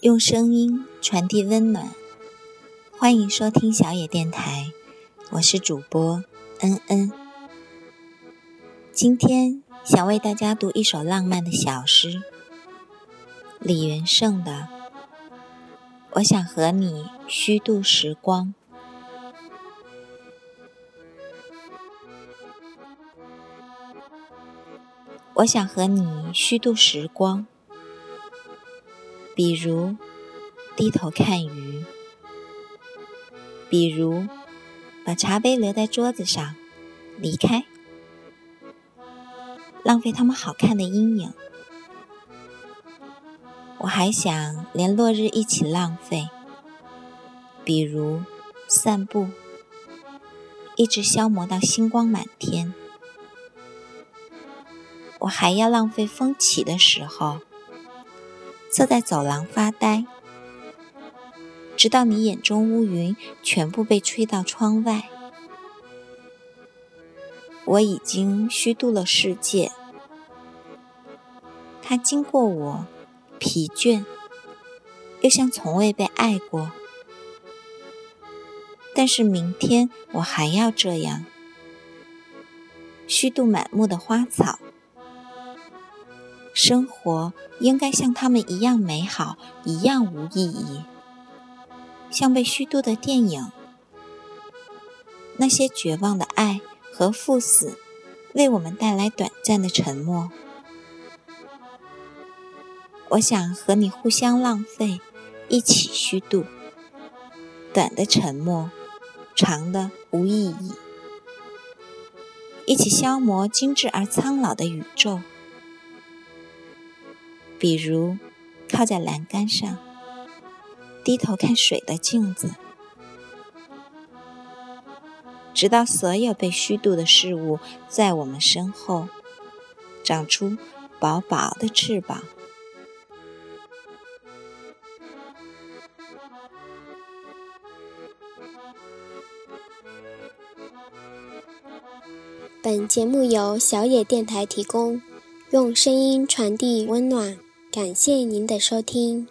用声音传递温暖，欢迎收听小野电台，我是主播恩恩。今天想为大家读一首浪漫的小诗，李元胜的《我想和你虚度时光》。我想和你虚度时光。比如低头看鱼，比如把茶杯留在桌子上离开，浪费他们好看的阴影。我还想连落日一起浪费，比如散步，一直消磨到星光满天。我还要浪费风起的时候。坐在走廊发呆，直到你眼中乌云全部被吹到窗外。我已经虚度了世界，它经过我，疲倦，又像从未被爱过。但是明天我还要这样，虚度满目的花草。生活应该像他们一样美好，一样无意义，像被虚度的电影。那些绝望的爱和赴死，为我们带来短暂的沉默。我想和你互相浪费，一起虚度。短的沉默，长的无意义，一起消磨精致而苍老的宇宙。比如，靠在栏杆上，低头看水的镜子，直到所有被虚度的事物在我们身后长出薄薄的翅膀。本节目由小野电台提供，用声音传递温暖。感谢您的收听。